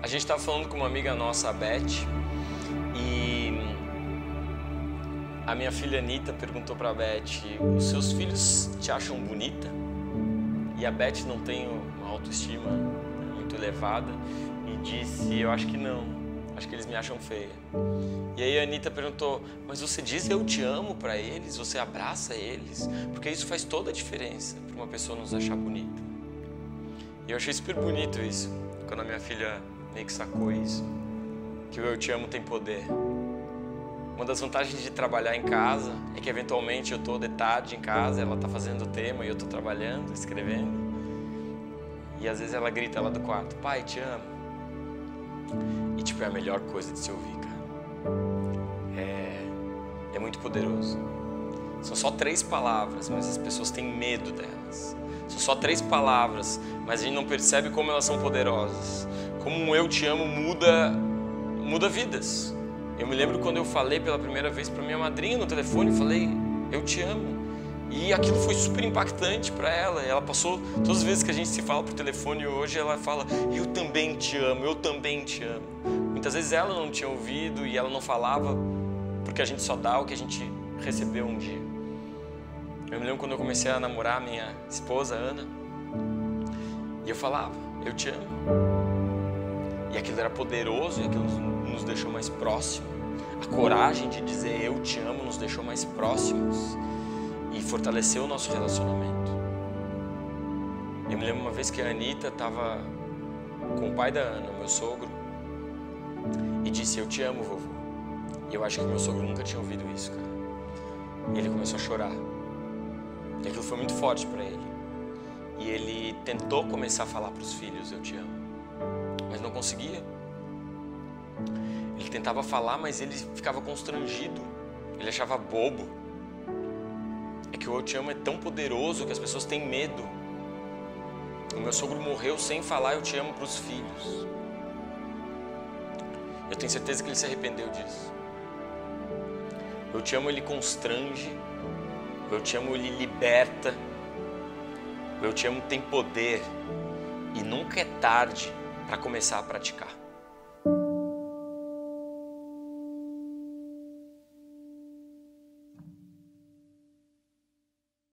A gente estava falando com uma amiga nossa, a Beth, e a minha filha Anitta perguntou para a Beth: Os seus filhos te acham bonita? E a Beth não tem uma autoestima muito elevada e disse: Eu acho que não. Acho que eles me acham feia. E aí a Anitta perguntou: Mas você diz eu te amo para eles? Você abraça eles? Porque isso faz toda a diferença para uma pessoa nos achar bonita. E eu achei super bonito isso, quando a minha filha que sacou isso. Que o eu te amo tem poder. Uma das vantagens de trabalhar em casa é que eventualmente eu estou de tarde em casa, ela está fazendo o tema e eu estou trabalhando, escrevendo. E às vezes ela grita lá do quarto: Pai, te amo. E tipo, é a melhor coisa de se ouvir, cara. É, é muito poderoso. São só três palavras, mas as pessoas têm medo delas. São só três palavras, mas a gente não percebe como elas são poderosas. Como um eu te amo muda, muda vidas. Eu me lembro quando eu falei pela primeira vez para minha madrinha no telefone, falei, eu te amo. E aquilo foi super impactante para ela. Ela passou, todas as vezes que a gente se fala por telefone hoje, ela fala, eu também te amo, eu também te amo. Muitas vezes ela não tinha ouvido e ela não falava, porque a gente só dá o que a gente recebeu um dia. Eu me lembro quando eu comecei a namorar minha esposa, Ana, e eu falava, eu te amo. E aquilo era poderoso e aquilo nos deixou mais próximos. A coragem de dizer eu te amo nos deixou mais próximos e fortaleceu o nosso relacionamento. Eu me lembro uma vez que a Anitta estava com o pai da Ana, meu sogro, e disse: Eu te amo, vovô. E eu acho que meu sogro nunca tinha ouvido isso, cara. E ele começou a chorar. E aquilo foi muito forte para ele. E ele tentou começar a falar para os filhos: Eu te amo. Mas não conseguia. Ele tentava falar, mas ele ficava constrangido. Ele achava bobo. É que o Eu Te Amo é tão poderoso que as pessoas têm medo. O meu sogro morreu sem falar Eu Te Amo para os filhos. Eu tenho certeza que ele se arrependeu disso. Eu Te Amo, ele constrange. Eu Te Amo, ele liberta. Eu Te Amo tem poder. E nunca é tarde para começar a praticar.